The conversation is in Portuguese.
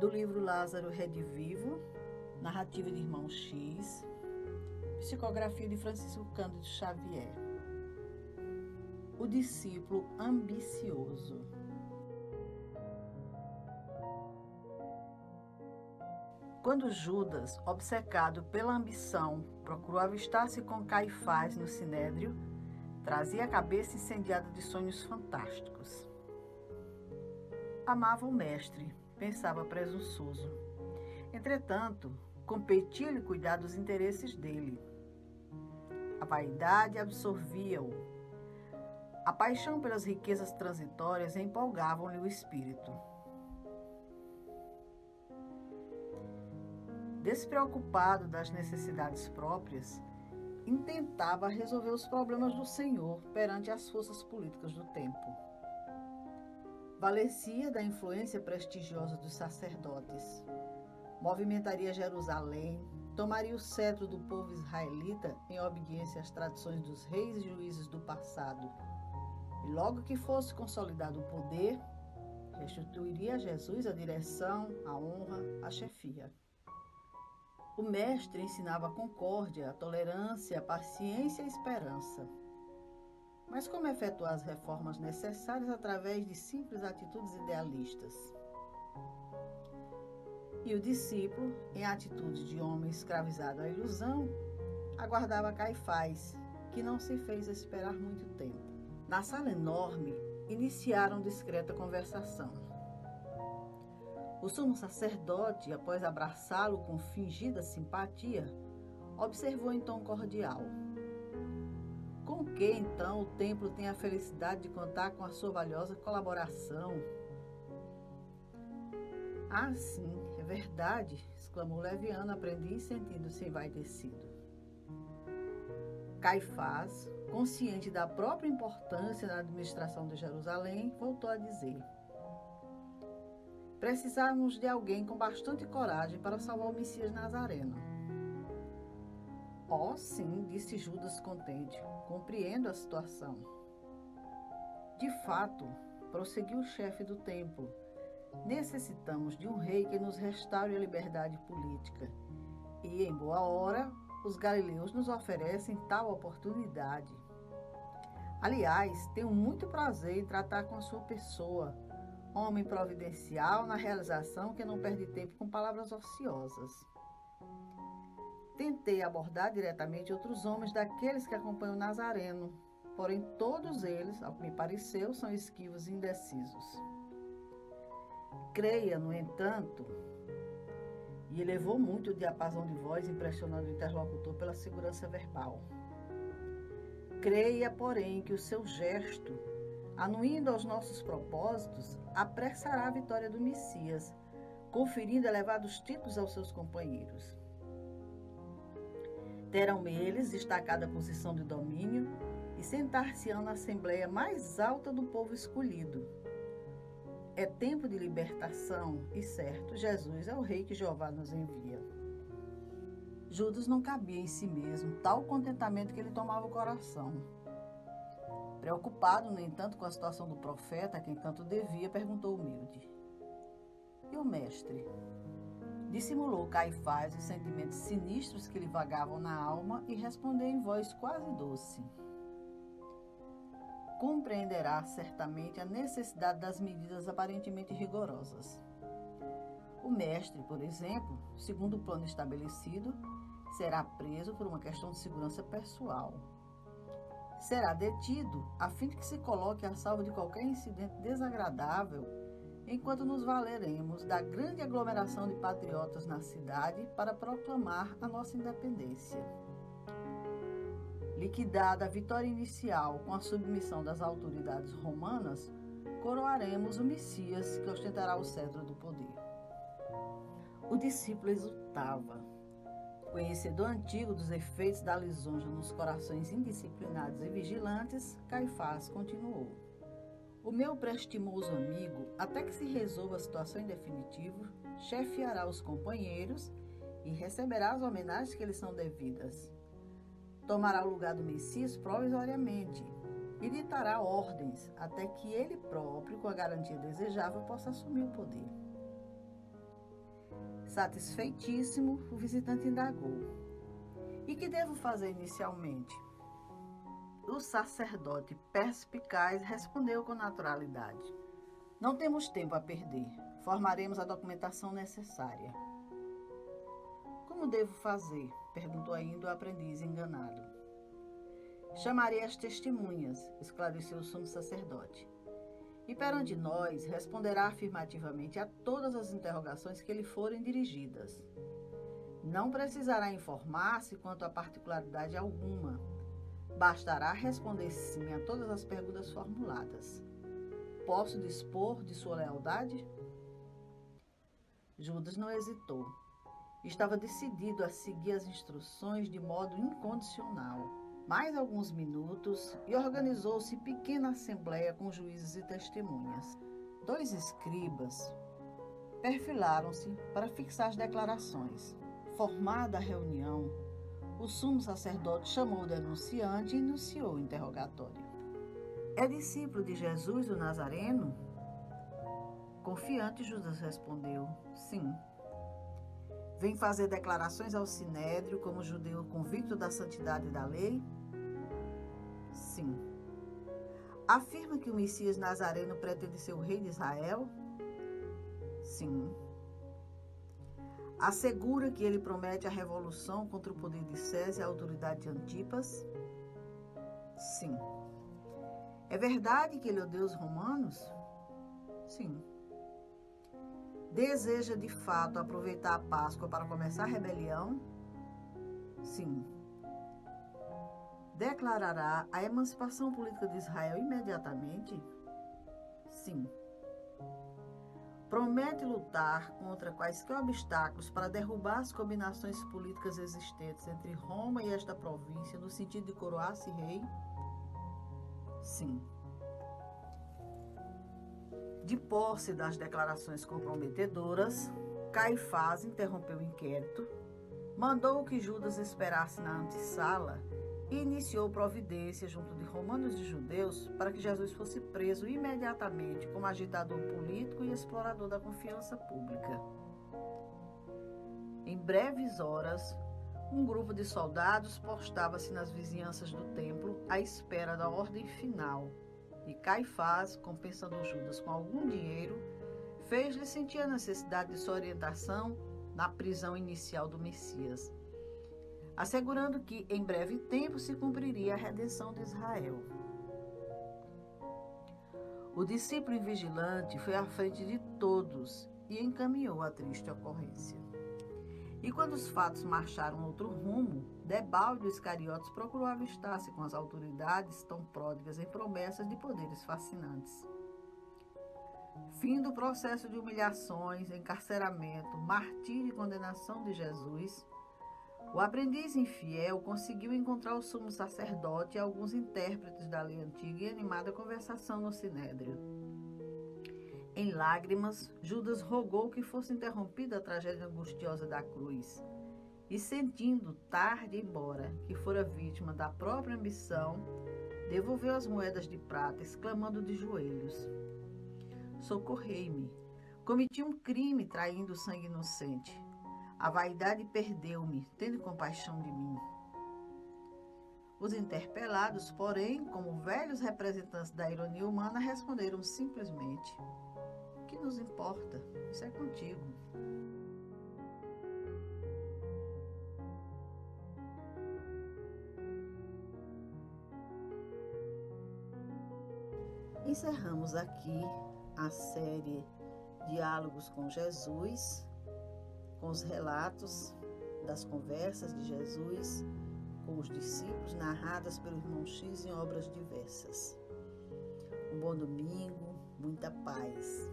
do livro Lázaro Redivivo, narrativa de Irmão X, psicografia de Francisco Cândido Xavier. O discípulo ambicioso. Quando Judas, obcecado pela ambição, procurou avistar-se com Caifás no Sinédrio, trazia a cabeça incendiada de sonhos fantásticos. Amava o mestre, pensava presunçoso. Entretanto, competia-lhe cuidar dos interesses dele. A vaidade absorvia-o. A paixão pelas riquezas transitórias empolgavam-lhe o espírito. Despreocupado das necessidades próprias, intentava resolver os problemas do Senhor perante as forças políticas do tempo. Valecia da influência prestigiosa dos sacerdotes. Movimentaria Jerusalém, tomaria o cetro do povo israelita em obediência às tradições dos reis e juízes do passado. E logo que fosse consolidado o poder, restituiria a Jesus a direção, a honra, a chefia. O mestre ensinava a concórdia, a tolerância, a paciência e a esperança. Mas como efetuar as reformas necessárias através de simples atitudes idealistas? E o discípulo, em atitude de homem escravizado à ilusão, aguardava Caifás, que não se fez esperar muito tempo. Na sala enorme, iniciaram discreta conversação. O sumo sacerdote, após abraçá-lo com fingida simpatia, observou em tom cordial: Com que então o templo tem a felicidade de contar com a sua valiosa colaboração? Ah, sim, é verdade, exclamou Leviano, aprendiz, sentindo-se envaidecido. Caifás, consciente da própria importância na administração de Jerusalém, voltou a dizer: Precisávamos de alguém com bastante coragem para salvar o Messias Nazareno. Oh, sim, disse Judas contente. Compreendo a situação. De fato, prosseguiu o chefe do templo, necessitamos de um rei que nos restaure a liberdade política. E, em boa hora, os galileus nos oferecem tal oportunidade. Aliás, tenho muito prazer em tratar com a sua pessoa homem providencial na realização que não perde tempo com palavras ociosas. Tentei abordar diretamente outros homens daqueles que acompanham o Nazareno, porém todos eles, ao que me pareceu, são esquivos e indecisos. Creia, no entanto, e elevou muito o diapasão de voz, impressionando o interlocutor pela segurança verbal. Creia, porém, que o seu gesto anuindo aos nossos propósitos, apressará a vitória do Messias, conferindo elevados títulos aos seus companheiros. Terão eles destacada posição de domínio e sentar-se-ão na assembleia mais alta do povo escolhido. É tempo de libertação e, certo, Jesus é o Rei que Jeová nos envia. Judas não cabia em si mesmo tal contentamento que ele tomava o coração. Preocupado, no entanto, com a situação do profeta, a quem tanto devia, perguntou humilde: E o mestre? Dissimulou Caifás os sentimentos sinistros que lhe vagavam na alma e respondeu em voz quase doce: Compreenderá certamente a necessidade das medidas aparentemente rigorosas. O mestre, por exemplo, segundo o plano estabelecido, será preso por uma questão de segurança pessoal será detido a fim de que se coloque a salvo de qualquer incidente desagradável, enquanto nos valeremos da grande aglomeração de patriotas na cidade para proclamar a nossa independência. Liquidada a vitória inicial com a submissão das autoridades romanas, coroaremos o Messias que ostentará o cetro do poder. O discípulo exultava Conhecedor antigo dos efeitos da lisonja nos corações indisciplinados e vigilantes, Caifás continuou. O meu prestimoso amigo, até que se resolva a situação em definitivo, chefiará os companheiros e receberá as homenagens que lhe são devidas. Tomará o lugar do Messias provisoriamente e ditará ordens até que ele próprio, com a garantia desejável, possa assumir o poder. Satisfeitíssimo, o visitante indagou: E que devo fazer inicialmente? O sacerdote perspicaz respondeu com naturalidade: Não temos tempo a perder. Formaremos a documentação necessária. Como devo fazer? perguntou ainda o aprendiz enganado. Chamarei as testemunhas, esclareceu o sumo sacerdote. E perante nós responderá afirmativamente a todas as interrogações que lhe forem dirigidas. Não precisará informar-se quanto a particularidade alguma. Bastará responder sim a todas as perguntas formuladas. Posso dispor de sua lealdade? Judas não hesitou. Estava decidido a seguir as instruções de modo incondicional. Mais alguns minutos e organizou-se pequena assembleia com juízes e testemunhas. Dois escribas perfilaram-se para fixar as declarações. Formada a reunião, o sumo sacerdote chamou o denunciante e iniciou o interrogatório. É discípulo de Jesus o Nazareno? Confiante, Judas respondeu: Sim. Vem fazer declarações ao sinédrio como judeu convicto da santidade da lei? Sim. Afirma que o Messias Nazareno pretende ser o rei de Israel? Sim. Assegura que ele promete a revolução contra o poder de César e a autoridade de Antipas? Sim. É verdade que ele odeia os romanos? Sim deseja de fato aproveitar a Páscoa para começar a rebelião? Sim. Declarará a emancipação política de Israel imediatamente? Sim. Promete lutar contra quaisquer obstáculos para derrubar as combinações políticas existentes entre Roma e esta província no sentido de coroar-se rei? Sim. De posse das declarações comprometedoras, Caifás interrompeu o inquérito, mandou que Judas esperasse na antessala iniciou providência junto de romanos e judeus para que Jesus fosse preso imediatamente como agitador político e explorador da confiança pública. Em breves horas, um grupo de soldados postava-se nas vizinhanças do templo à espera da ordem final e Caifás, compensando Judas com algum dinheiro, fez-lhe sentir a necessidade de sua orientação na prisão inicial do Messias, assegurando que em breve tempo se cumpriria a redenção de Israel. O discípulo invigilante foi à frente de todos e encaminhou a triste ocorrência. E quando os fatos marcharam outro rumo, Debalde Iscariotes procurou avistar-se com as autoridades tão pródigas em promessas de poderes fascinantes. Fim do processo de humilhações, encarceramento, martírio e condenação de Jesus, o aprendiz infiel conseguiu encontrar o sumo sacerdote e alguns intérpretes da lei antiga e animada conversação no sinédrio. Em lágrimas, Judas rogou que fosse interrompida a tragédia angustiosa da cruz. E sentindo, tarde embora, que fora vítima da própria ambição, devolveu as moedas de prata, exclamando de joelhos: Socorrei-me. Cometi um crime traindo o sangue inocente. A vaidade perdeu-me, tendo compaixão de mim. Os interpelados, porém, como velhos representantes da ironia humana, responderam simplesmente: que nos importa? Isso é contigo. Encerramos aqui a série Diálogos com Jesus, com os relatos das conversas de Jesus com os discípulos, narradas pelo irmão X em obras diversas. Um bom domingo, muita paz.